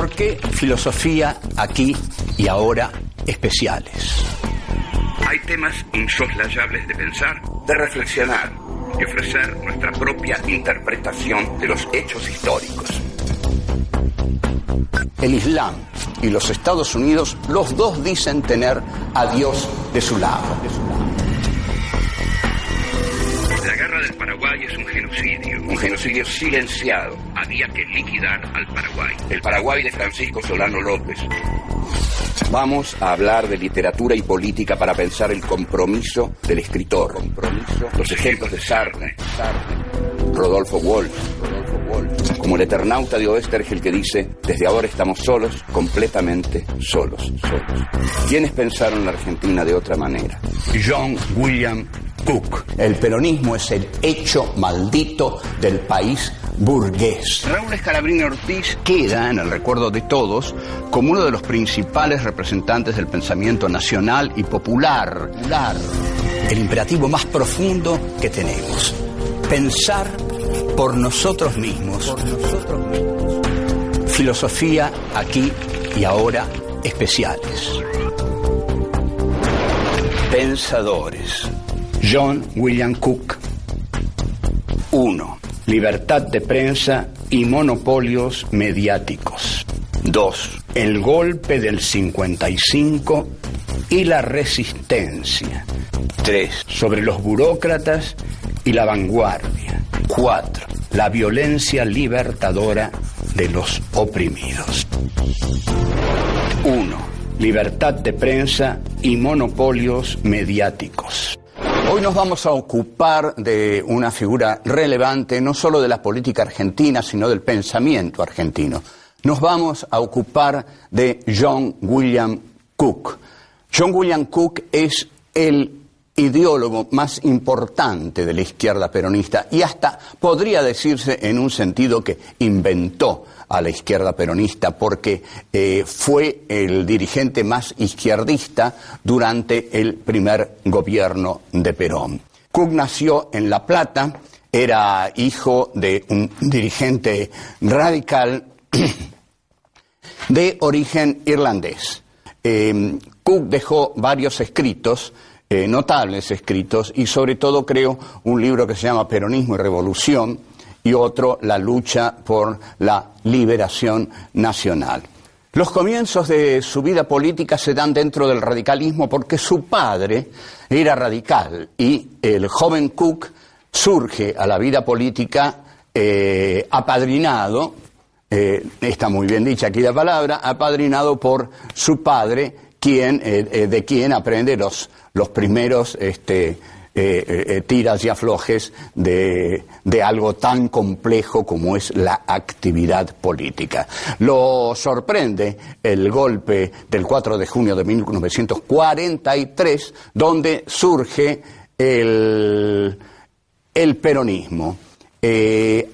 ¿Por qué filosofía aquí y ahora especiales? Hay temas insoslayables de pensar, de reflexionar y ofrecer nuestra propia interpretación de los hechos históricos. El Islam y los Estados Unidos, los dos dicen tener a Dios de su lado. La Paraguay es un genocidio. Un genocidio silenciado. Había que liquidar al Paraguay. El Paraguay de Francisco Solano López. Vamos a hablar de literatura y política para pensar el compromiso del escritor. Compromiso. Los ejemplos de Sartre, Rodolfo Walsh, como el eternauta de Oestergel que dice, desde ahora estamos solos, completamente solos, solos. ¿Quiénes pensaron la Argentina de otra manera? John William Cook. El peronismo es el hecho maldito del país burgués. Raúl Escalabrini Ortiz queda en el recuerdo de todos como uno de los principales representantes del pensamiento nacional y popular. El imperativo más profundo que tenemos. Pensar por nosotros mismos. Filosofía aquí y ahora especiales. Pensadores. John William Cook. 1. Libertad de prensa y monopolios mediáticos. 2. El golpe del 55 y la resistencia. 3. Sobre los burócratas y la vanguardia. 4. La violencia libertadora de los oprimidos. 1. Libertad de prensa y monopolios mediáticos. Hoy nos vamos a ocupar de una figura relevante no solo de la política argentina, sino del pensamiento argentino. Nos vamos a ocupar de John William Cook. John William Cook es el ideólogo más importante de la izquierda peronista y hasta podría decirse en un sentido que inventó a la izquierda peronista porque eh, fue el dirigente más izquierdista durante el primer gobierno de Perón. Cook nació en La Plata, era hijo de un dirigente radical de origen irlandés. Eh, Cook dejó varios escritos eh, notables escritos y sobre todo creo un libro que se llama Peronismo y Revolución y otro La lucha por la liberación nacional. Los comienzos de su vida política se dan dentro del radicalismo porque su padre era radical y el joven Cook surge a la vida política eh, apadrinado, eh, está muy bien dicha aquí la palabra, apadrinado por su padre, quien, de quien aprende los los primeros este, eh, eh, eh, tiras y aflojes de, de, algo tan complejo como es la actividad política. Lo sorprende el golpe del 4 de junio de 1943, donde surge el, el peronismo.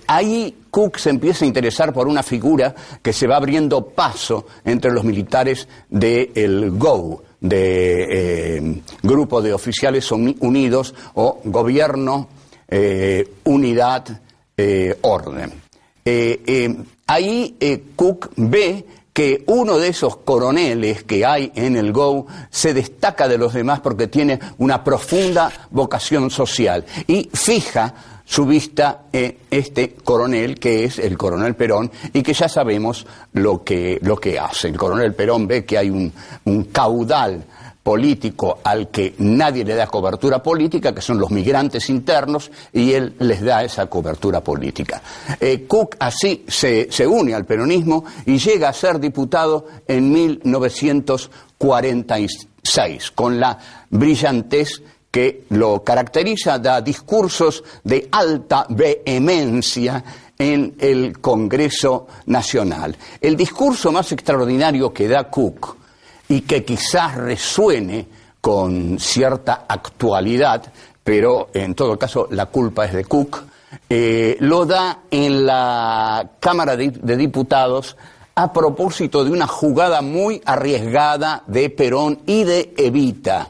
ahí Cook se empieza a interesar por una figura que se va abriendo paso entre los militares del GO, de eh, Grupo de Oficiales Unidos o Gobierno, eh, Unidad, eh, Orden. ahí Cook ve que uno de esos coroneles que hay en el GO se destaca de los demás porque tiene una profunda vocación social y fija su vista en este coronel que es el coronel Perón y que ya sabemos lo que, lo que hace. El coronel Perón ve que hay un, un caudal político al que nadie le da cobertura política, que son los migrantes internos, y él les da esa cobertura política. Eh, Cook así se, se, une al peronismo y llega a ser diputado en 1946, con la brillantez que lo caracteriza, da discursos de alta vehemencia en el Congreso Nacional. El discurso más extraordinario que da Cook y que quizás resuene con cierta actualidad, pero en todo caso la culpa es de Cook, eh, lo da en la Cámara de Diputados a propósito de una jugada muy arriesgada de Perón y de Evita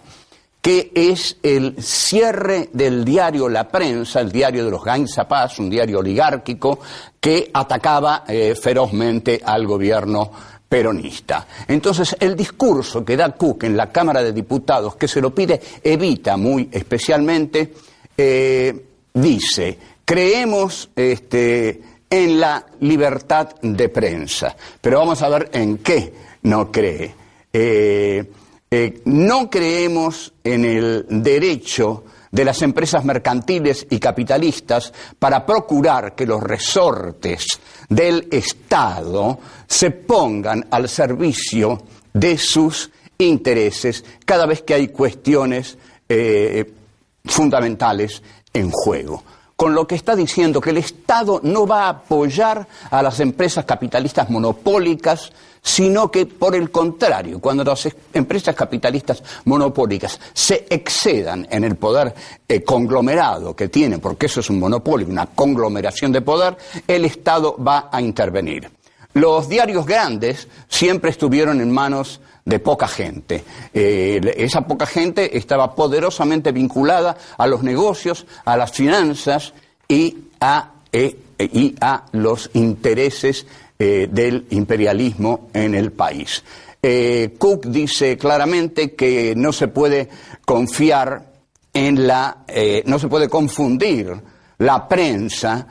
que es el cierre del diario La Prensa, el diario de los Paz, un diario oligárquico que atacaba eh, ferozmente al gobierno peronista. Entonces, el discurso que da Cook en la Cámara de Diputados, que se lo pide, evita muy especialmente, eh, dice, creemos este, en la libertad de prensa, pero vamos a ver en qué no cree. Eh, eh, no creemos en el derecho de las empresas mercantiles y capitalistas para procurar que los resortes del Estado se pongan al servicio de sus intereses cada vez que hay cuestiones eh, fundamentales en juego. Con lo que está diciendo que el Estado no va a apoyar a las empresas capitalistas monopólicas sino que por el contrario, cuando las empresas capitalistas monopólicas se excedan en el poder eh, conglomerado que tienen, porque eso es un monopolio, una conglomeración de poder, el Estado va a intervenir. Los diarios grandes siempre estuvieron en manos de poca gente. Eh, esa poca gente estaba poderosamente vinculada a los negocios, a las finanzas y a, eh, y a los intereses eh, del imperialismo en el país. Cook dice claramente que no se puede confiar en la, no se puede confundir la prensa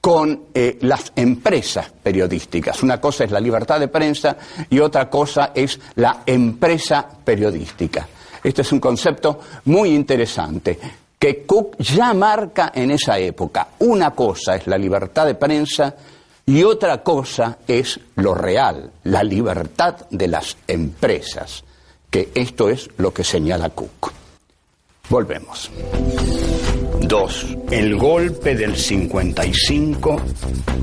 con las empresas periodísticas. Una cosa es la libertad de prensa y otra cosa es la empresa periodística. Este es un concepto muy interesante que Cook ya marca en esa época. Una cosa es la libertad de prensa y otra cosa es lo real, la libertad de las empresas, que esto es lo que señala Cook. Volvemos. 2. El golpe del 55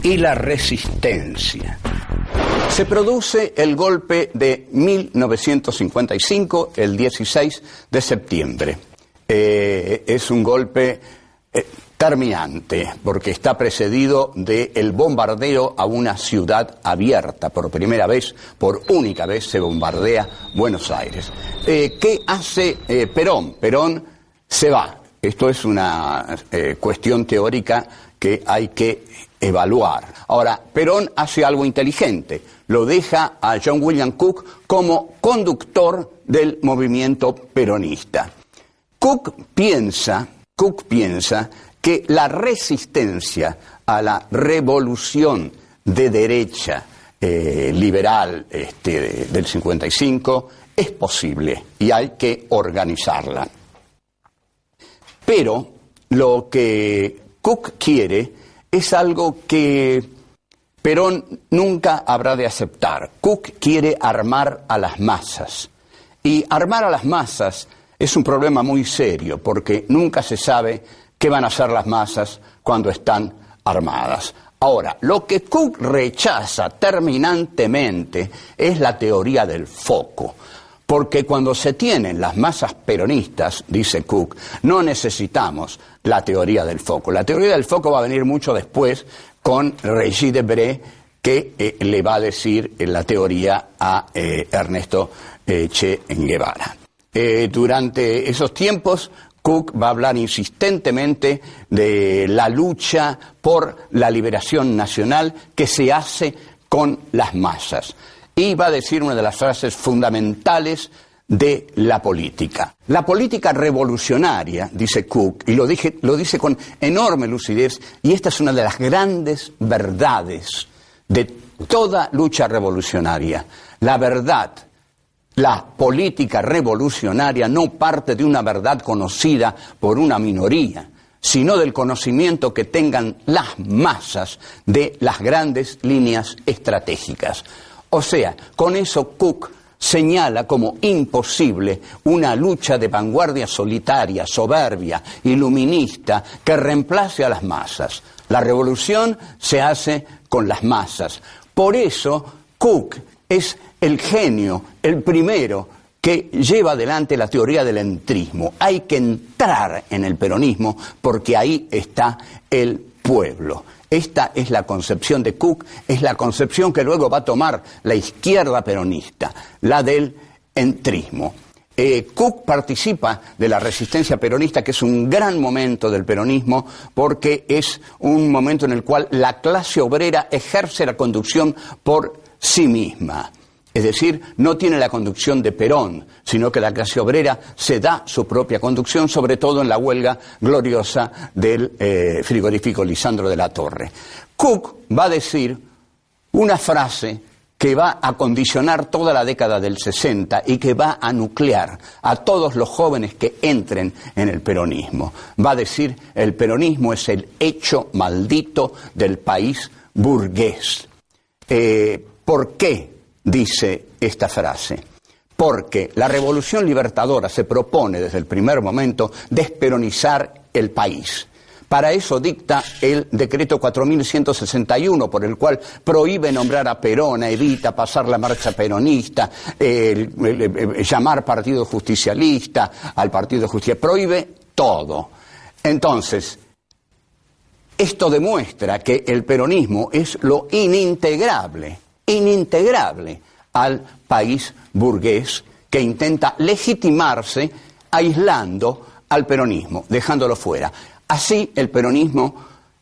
y la resistencia. Se produce el golpe de 1955, el 16 de septiembre. Eh, es un golpe eh, terminante, porque está precedido del bombardeo a una ciudad abierta. Por primera vez, por única vez, se bombardea Buenos Aires. Eh, ¿Qué hace Perón? Perón se va. Esto es una eh, cuestión teórica que hay que evaluar. Ahora, Perón hace algo inteligente. Lo deja a John William Cook como conductor del movimiento peronista. Cook piensa, Cook piensa que la resistencia a la revolución de derecha eh, liberal este, del 55 es posible y hay que organizarla. Pero lo que Cook quiere es algo que Perón nunca habrá de aceptar. Cook quiere armar a las masas. Y armar a las masas es un problema muy serio porque nunca se sabe qué van a hacer las masas cuando están armadas. Ahora, lo que Cook rechaza terminantemente es la teoría del foco. Porque cuando se tienen las masas peronistas, dice Cook, no necesitamos la teoría del foco. La teoría del foco va a venir mucho después con Regis Debré, que eh, le va a decir la teoría a eh, Ernesto eh, Che Guevara. durante esos tiempos, Cook va a hablar insistentemente de la lucha por la liberación nacional que se hace con las masas. Y va a decir una de las frases fundamentales de la política. La política revolucionaria, dice Cook, y lo, lo dice con enorme lucidez, y esta es una de las grandes verdades de toda lucha revolucionaria. La verdad la política revolucionaria no parte de una verdad conocida por una minoría, sino del conocimiento que tengan las masas de las grandes líneas estratégicas. O sea, con eso Cook señala como imposible una lucha de vanguardia solitaria, soberbia, iluminista, que reemplace a las masas. La revolución se hace con las masas. Por eso Cook es el genio, el primero que lleva adelante la teoría del entrismo. Hay que entrar en el peronismo porque ahí está el pueblo. Esta es la concepción de Cook, es la concepción que luego va a tomar la izquierda peronista, la del entrismo. eh, Cook participa de la resistencia peronista, que es un gran momento del peronismo, porque es un momento en el cual la clase obrera ejerce la conducción por sí misma. Es decir, no tiene la conducción de Perón, sino que la clase obrera se da su propia conducción, sobre todo en la huelga gloriosa del eh, frigorífico Lisandro de la Torre. Cook va a decir una frase que va a condicionar toda la década del 60 y que va a nuclear a todos los jóvenes que entren en el peronismo. Va a decir, el peronismo es el hecho maldito del país burgués. Eh, ¿Por qué dice esta frase? Porque la revolución libertadora se propone desde el primer momento desperonizar el país para eso dicta el decreto 4161, por el cual prohíbe nombrar a Perón, evita pasar la marcha peronista, llamar partido justicialista al partido de justicia, prohíbe todo. Entonces, esto demuestra que el peronismo es lo inintegrable, inintegrable al país burgués que intenta legitimarse aislando al peronismo, dejándolo fuera. Así el peronismo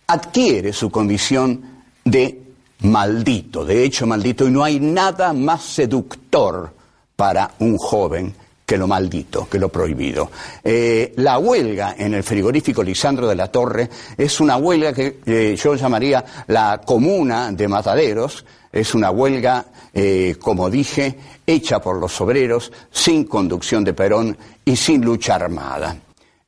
adquiere su condición de maldito, de hecho maldito, y no hay nada más seductor para un joven que lo maldito, que lo prohibido. Eh, la huelga en el frigorífico Lisandro de la Torre es una huelga que eh, yo llamaría la comuna de mataderos, es una huelga, eh, como dije, hecha por los obreros, sin conducción de Perón y sin lucha armada.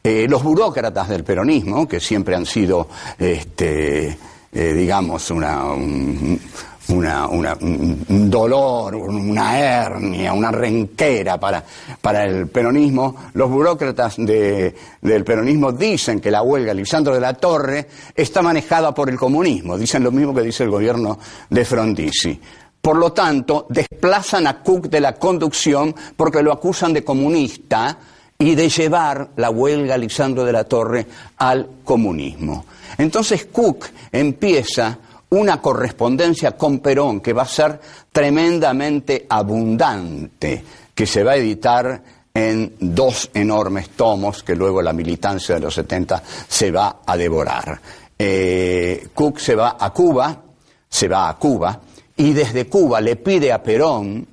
Eh, los burócratas del peronismo, que siempre han sido, este, eh, digamos, una, un, dolor, una hernia, una renquera para, para el peronismo, los burócratas del peronismo dicen que la huelga Lisandro de la Torre está manejada por el comunismo, dicen lo mismo que dice el gobierno de Frondizi. Por lo tanto, desplazan a Cook de la conducción porque lo acusan de comunista, y de llevar la huelga Lisandro de la Torre al comunismo. Entonces Cook empieza una correspondencia con Perón que va a ser tremendamente abundante, que se va a editar en dos enormes tomos que luego la militancia de los 70 se va a devorar. Eh, Cook se va a Cuba, se va a Cuba, y desde Cuba le pide a Perón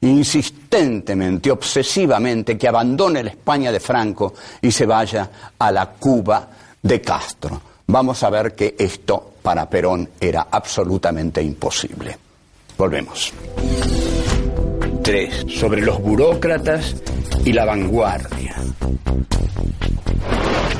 insistentemente, obsesivamente, que abandone la España de Franco y se vaya a la Cuba de Castro. Vamos a ver que esto para Perón era absolutamente imposible. Volvemos. 3. Sobre los burócratas y la vanguardia.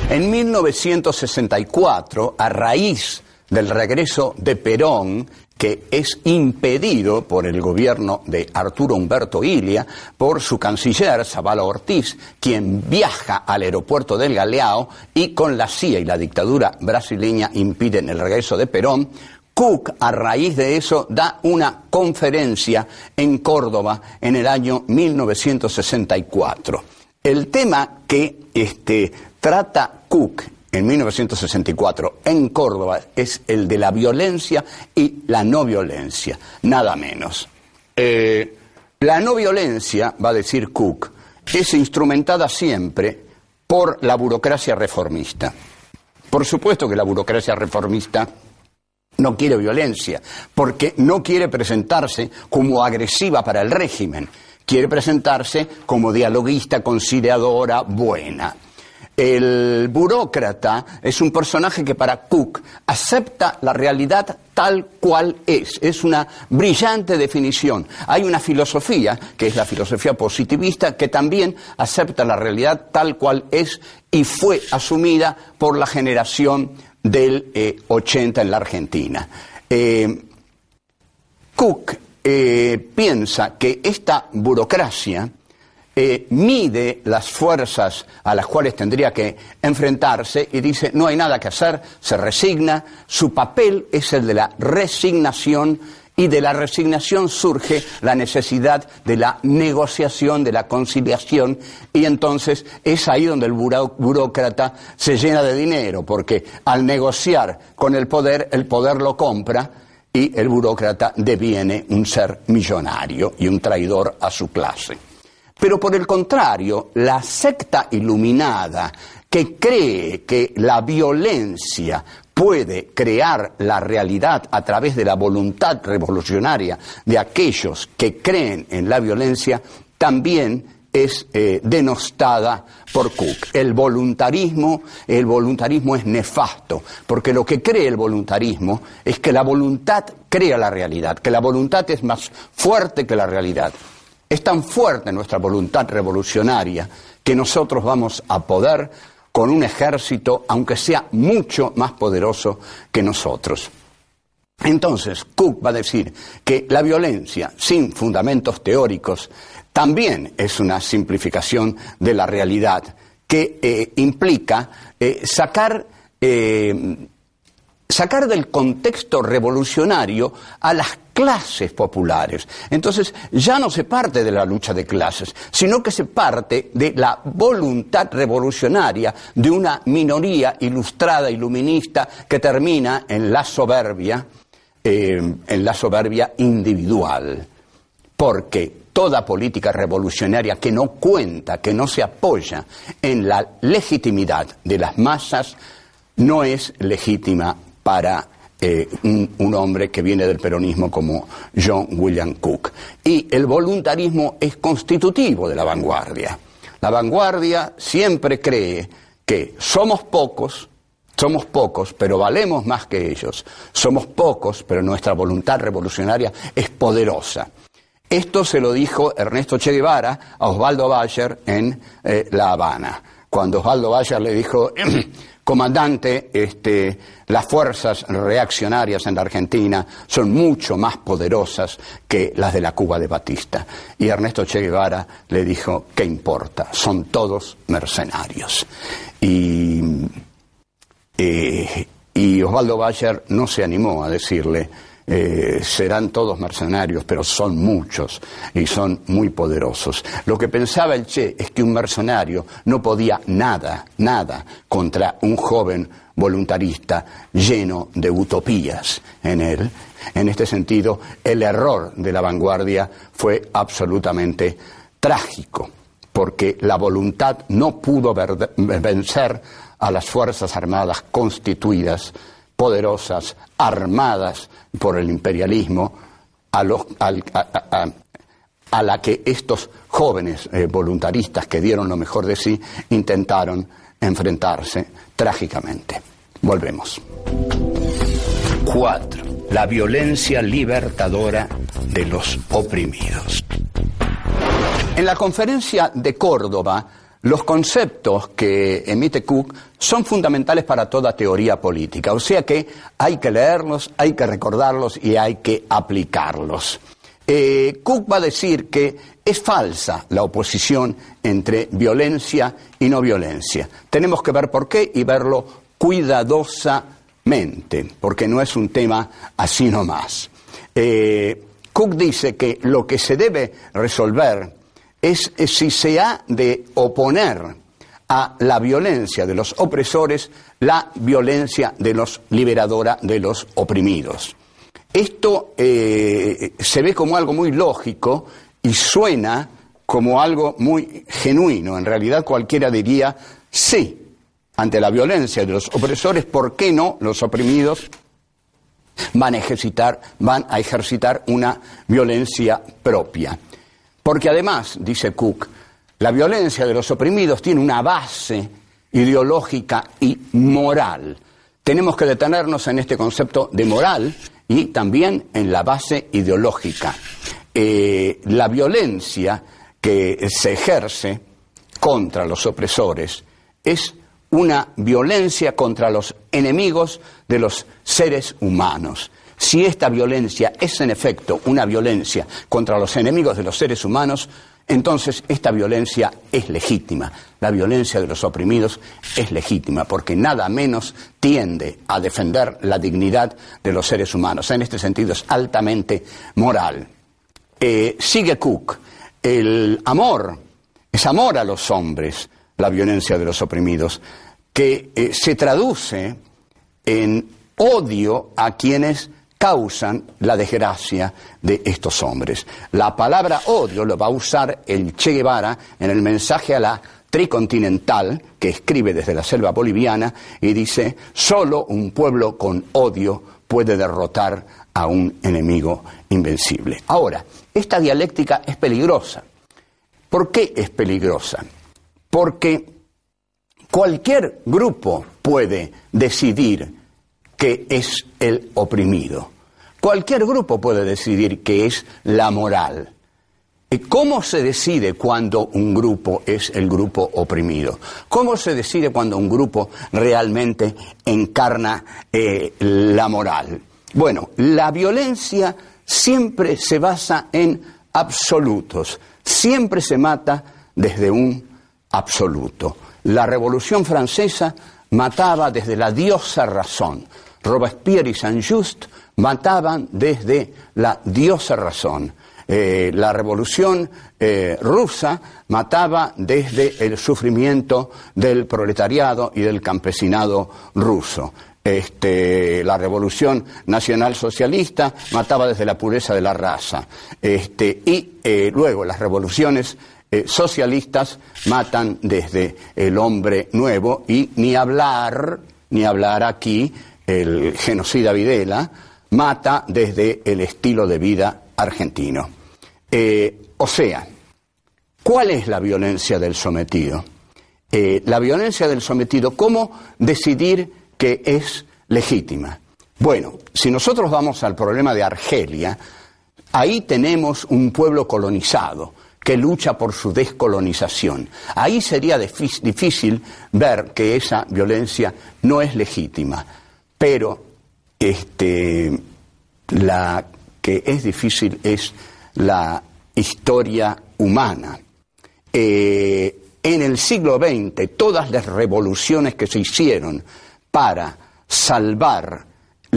En 1964, a raíz del regreso de Perón, que es impedido por el gobierno de Arturo Humberto Ilia, por su canciller Zavala Ortiz, quien viaja al aeropuerto del Galeao y con la CIA y la dictadura brasileña impiden el regreso de Perón, Cook, a raíz de eso, da una conferencia en Córdoba en el año 1964. El tema que este, trata Cook en 1964 en Córdoba es el de la violencia y la no violencia, nada menos. Eh, la no violencia, va a decir Cook, es instrumentada siempre por la burocracia reformista. Por supuesto que la burocracia reformista no quiere violencia, porque no quiere presentarse como agresiva para el régimen, quiere presentarse como dialoguista, conciliadora, buena. El burócrata es un personaje que para Cook acepta la realidad tal cual es. Es una brillante definición. Hay una filosofía, que es la filosofía positivista, que también acepta la realidad tal cual es y fue asumida por la generación del 80 eh, en la Argentina. Eh, Cook eh, piensa que esta burocracia eh, mide las fuerzas a las cuales tendría que enfrentarse y dice no hay nada que hacer, se resigna, su papel es el de la resignación y de la resignación surge la necesidad de la negociación, de la conciliación, y entonces es ahí donde el burócrata se llena de dinero, porque al negociar con el poder, el poder lo compra y el burócrata deviene un ser millonario y un traidor a su clase. Pero por el contrario, la secta iluminada que cree que la violencia puede crear la realidad a través de la voluntad revolucionaria de aquellos que creen en la violencia, también es eh, denostada por Cook. El voluntarismo, el voluntarismo es nefasto, porque lo que cree el voluntarismo es que la voluntad crea la realidad, que la voluntad es más fuerte que la realidad. Es tan fuerte nuestra voluntad revolucionaria que nosotros vamos a poder con un ejército, aunque sea mucho más poderoso que nosotros. Entonces, Cook va a decir que la violencia sin fundamentos teóricos también es una simplificación de la realidad que eh, implica eh, sacar, eh, sacar del contexto revolucionario a las clases populares. Entonces ya no se parte de la lucha de clases, sino que se parte de la voluntad revolucionaria de una minoría ilustrada, iluminista, que termina en la soberbia, en la soberbia individual. Porque toda política revolucionaria que no cuenta, que no se apoya en la legitimidad de las masas, no es legítima para eh, un, hombre que viene del peronismo como John William Cook. Y el voluntarismo es constitutivo de la vanguardia. La vanguardia siempre cree que somos pocos, somos pocos, pero valemos más que ellos. Somos pocos, pero nuestra voluntad revolucionaria es poderosa. Esto se lo dijo Ernesto Che Guevara a Osvaldo Bayer en eh, La Habana. Cuando Osvaldo Bayer le dijo, comandante, este, las fuerzas reaccionarias en la Argentina son mucho más poderosas que las de la Cuba de Batista. Y Ernesto Che Guevara le dijo, ¿qué importa? Son todos mercenarios. Y, eh, y Osvaldo Bayer no se animó a decirle, eh, serán todos mercenarios, pero son muchos y son muy poderosos. Lo que pensaba el Che es que un mercenario no podía nada, nada contra un joven voluntarista lleno de utopías en él. En este sentido, el error de la vanguardia fue absolutamente trágico, porque la voluntad no pudo vencer a las Fuerzas Armadas constituidas poderosas, armadas por el imperialismo, a, la que estos jóvenes eh, voluntaristas que dieron lo mejor de sí intentaron enfrentarse trágicamente. Volvemos. 4. La violencia libertadora de los oprimidos. En la conferencia de Córdoba, los conceptos que emite Cook son fundamentales para toda teoría política, o sea que hay que leerlos, hay que recordarlos y hay que aplicarlos. Eh, Cook va a decir que es falsa la oposición entre violencia y no violencia. Tenemos que ver por qué y verlo cuidadosamente, porque no es un tema así nomás. Eh, Cook dice que lo que se debe resolver es, si se ha de oponer a la violencia de los opresores, la violencia de los liberadora de los oprimidos. Esto eh, se ve como algo muy lógico y suena como algo muy genuino. En realidad cualquiera diría, sí, ante la violencia de los opresores, ¿por qué no los oprimidos van a ejercitar una violencia propia? Porque además, dice Cook, la violencia de los oprimidos tiene una base ideológica y moral. Tenemos que detenernos en este concepto de moral y también en la base ideológica. Eh, la violencia que se ejerce contra los opresores es una violencia contra los enemigos de los seres humanos. Si esta violencia es en efecto una violencia contra los enemigos de los seres humanos, entonces esta violencia es legítima. La violencia de los oprimidos es legítima porque nada menos tiende a defender la dignidad de los seres humanos. En este sentido es altamente moral. Eh, sigue Cook, el amor es amor a los hombres, la violencia de los oprimidos, que eh, se traduce en odio a quienes causan la desgracia de estos hombres. La palabra odio lo va a usar el Che Guevara en el mensaje a la tricontinental que escribe desde la selva boliviana y dice, solo un pueblo con odio puede derrotar a un enemigo invencible. Ahora, esta dialéctica es peligrosa. ¿Por qué es peligrosa? Porque cualquier grupo puede decidir que es el oprimido. Cualquier grupo puede decidir que es la moral. ¿Cómo se decide cuando un grupo es el grupo oprimido? ¿Cómo se decide cuando un grupo realmente encarna eh, la moral? Bueno, la violencia siempre se basa en absolutos, siempre se mata desde un absoluto. La Revolución Francesa mataba desde la diosa razón. Robespierre y Saint-Just mataban desde la diosa razón. Eh, la revolución eh, rusa mataba desde el sufrimiento del proletariado y del campesinado ruso. Este, la revolución nacional socialista mataba desde la pureza de la raza. Este, y eh, luego las revoluciones socialistas matan desde el hombre nuevo y ni hablar, ni hablar aquí, el genocida Videla, mata desde el estilo de vida argentino. Eh, o sea, ¿cuál es la violencia del sometido? Eh, la violencia del sometido, ¿cómo decidir que es legítima? Bueno, si nosotros vamos al problema de Argelia, ahí tenemos un pueblo colonizado que lucha por su descolonización. Ahí sería difícil ver que esa violencia no es legítima, pero este, la que es difícil es la historia humana. Eh, en el siglo XX, todas las revoluciones que se hicieron para salvar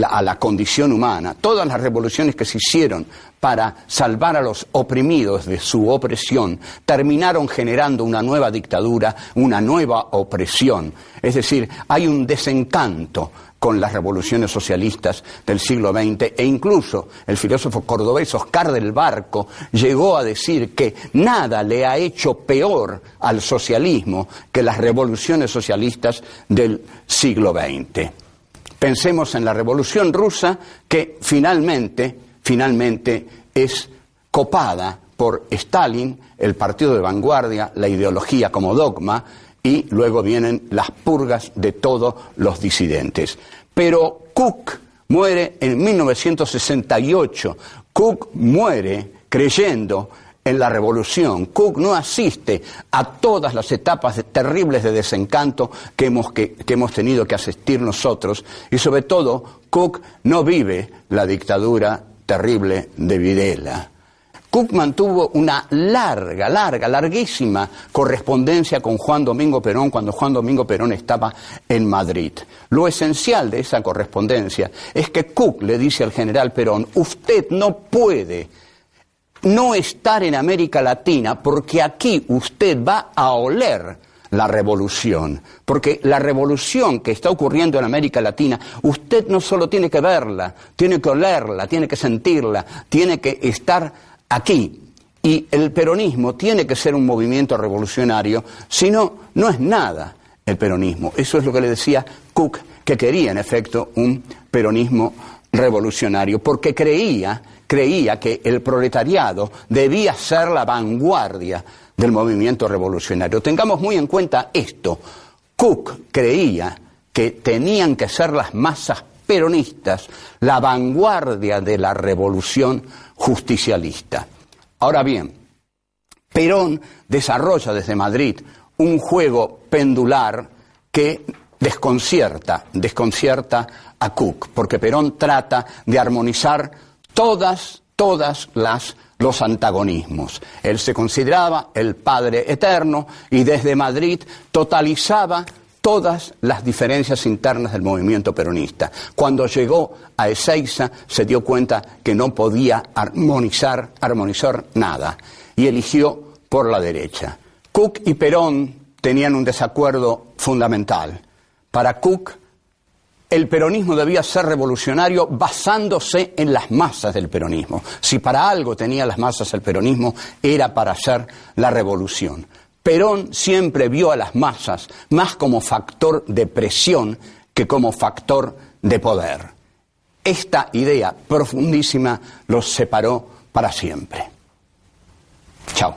a la condición humana, todas las revoluciones que se hicieron para salvar a los oprimidos de su opresión, terminaron generando una nueva dictadura, una nueva opresión. Es decir, hay un desencanto con las revoluciones socialistas del siglo XX e incluso el filósofo cordobés Oscar del Barco llegó a decir que nada le ha hecho peor al socialismo que las revoluciones socialistas del siglo XX. Pensemos en la revolución rusa que finalmente, finalmente es copada por Stalin, el partido de vanguardia, la ideología como dogma, y luego vienen las purgas de todos los disidentes. Pero Cook muere en 1968. Cook muere creyendo en la revolución. Cook no asiste a todas las etapas terribles de desencanto que hemos, que hemos tenido que asistir nosotros y sobre todo Cook no vive la dictadura terrible de Videla. Cook mantuvo una larga, larga, larguísima correspondencia con Juan Domingo Perón cuando Juan Domingo Perón estaba en Madrid. Lo esencial de esa correspondencia es que Cook le dice al general Perón, usted no puede no estar en América Latina porque aquí usted va a oler la revolución, porque la revolución que está ocurriendo en América Latina, usted no solo tiene que verla, tiene que olerla, tiene que sentirla, tiene que estar aquí. Y el peronismo tiene que ser un movimiento revolucionario, si no, no es nada el peronismo. Eso es lo que le decía Cook, que quería en efecto un peronismo revolucionario, porque creía, creía que el proletariado debía ser la vanguardia del movimiento revolucionario. Tengamos muy en cuenta esto. Cook creía que tenían que ser las masas peronistas la vanguardia de la revolución justicialista. Ahora bien, Perón desarrolla desde Madrid un juego pendular que desconcierta, desconcierta a Cook, porque Perón trata de armonizar todas, todas las los antagonismos. Él se consideraba el Padre Eterno y desde Madrid totalizaba todas las diferencias internas del movimiento peronista. Cuando llegó a Ezeiza se dio cuenta que no podía armonizar, armonizar nada y eligió por la derecha. Cook y Perón tenían un desacuerdo fundamental. Para Cook, el peronismo debía ser revolucionario basándose en las masas del peronismo. Si para algo tenía las masas el peronismo, era para hacer la revolución. Perón siempre vio a las masas más como factor de presión que como factor de poder. Esta idea profundísima los separó para siempre. Chao.